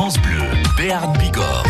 France Bleu, Bigorre.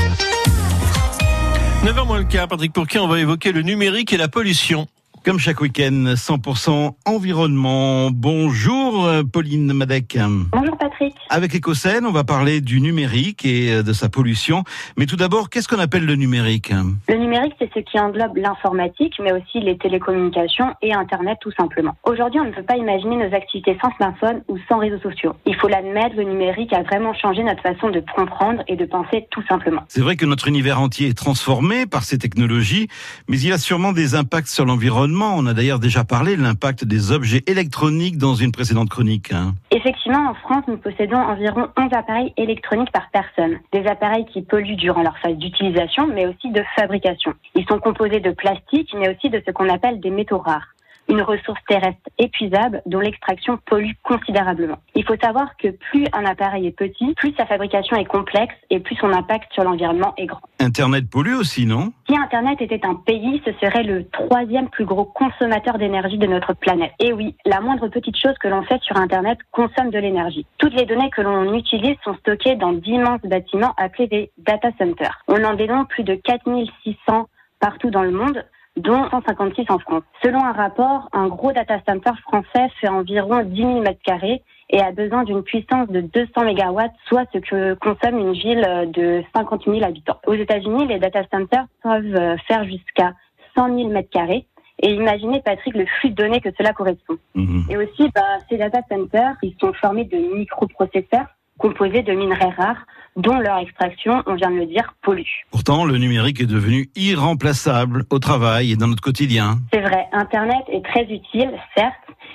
9h moins le quart, Patrick Pourquet, on va évoquer le numérique et la pollution. Comme chaque week-end, 100% environnement. Bonjour euh, Pauline Madec. Bonjour Patrick. Avec Ecocène, on va parler du numérique et euh, de sa pollution. Mais tout d'abord, qu'est-ce qu'on appelle le numérique? Le numérique, c'est ce qui englobe l'informatique, mais aussi les télécommunications et Internet tout simplement. Aujourd'hui, on ne peut pas imaginer nos activités sans smartphone ou sans réseaux sociaux. Il faut l'admettre, le numérique a vraiment changé notre façon de comprendre et de penser tout simplement. C'est vrai que notre univers entier est transformé par ces technologies, mais il a sûrement des impacts sur l'environnement on a d'ailleurs déjà parlé de l'impact des objets électroniques dans une précédente chronique. Hein. Effectivement, en France, nous possédons environ 11 appareils électroniques par personne. Des appareils qui polluent durant leur phase d'utilisation, mais aussi de fabrication. Ils sont composés de plastique, mais aussi de ce qu'on appelle des métaux rares une ressource terrestre épuisable dont l'extraction pollue considérablement. Il faut savoir que plus un appareil est petit, plus sa fabrication est complexe et plus son impact sur l'environnement est grand. Internet pollue aussi, non? Si Internet était un pays, ce serait le troisième plus gros consommateur d'énergie de notre planète. Et oui, la moindre petite chose que l'on fait sur Internet consomme de l'énergie. Toutes les données que l'on utilise sont stockées dans d'immenses bâtiments appelés des data centers. On en dénombre plus de 4600 partout dans le monde dont 156 en France. Selon un rapport, un gros data center français fait environ 10 000 mètres carrés et a besoin d'une puissance de 200 mégawatts, soit ce que consomme une ville de 50 000 habitants. Aux États-Unis, les data centers peuvent faire jusqu'à 100 000 mètres carrés. Et imaginez, Patrick, le flux de données que cela correspond. Mhm. Et aussi, bah, ces data centers, ils sont formés de microprocesseurs composés de minerais rares dont leur extraction, on vient de le dire, pollue. Pourtant, le numérique est devenu irremplaçable au travail et dans notre quotidien. C'est vrai, Internet est très utile, certes,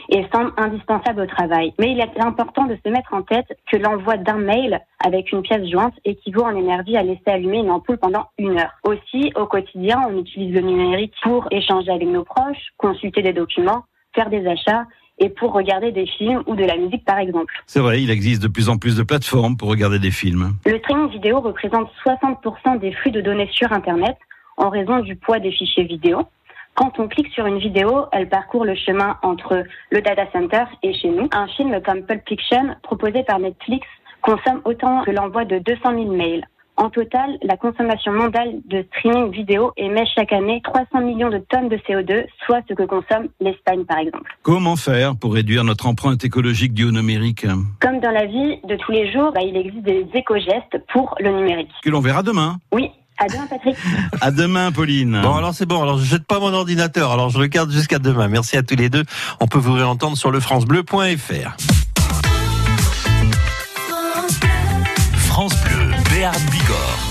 et semble indispensable au travail. Mais il est important de se mettre en tête que l'envoi d'un mail avec une pièce jointe équivaut en énergie à laisser allumer une ampoule pendant une heure. Aussi, au quotidien, on utilise le numérique pour échanger avec nos proches, consulter des documents, faire des achats et pour regarder des films ou de la musique par exemple. C'est vrai, il existe de plus en plus de plateformes pour regarder des films. Le streaming vidéo représente 60% des flux de données sur Internet en raison du poids des fichiers vidéo. Quand on clique sur une vidéo, elle parcourt le chemin entre le data center et chez nous. Un film comme Pulp Fiction, proposé par Netflix, consomme autant que l'envoi de 200 000 mails. En total, la consommation mondiale de streaming vidéo émet chaque année 300 millions de tonnes de CO2, soit ce que consomme l'Espagne par exemple. Comment faire pour réduire notre empreinte écologique du numérique Comme dans la vie de tous les jours, bah, il existe des éco-gestes pour le numérique. Que l'on verra demain. Oui, à demain, Patrick. à demain, Pauline. Bon, alors c'est bon. Alors je jette pas mon ordinateur. Alors je regarde jusqu'à demain. Merci à tous les deux. On peut vous réentendre sur le francebleu.fr. Bigorre.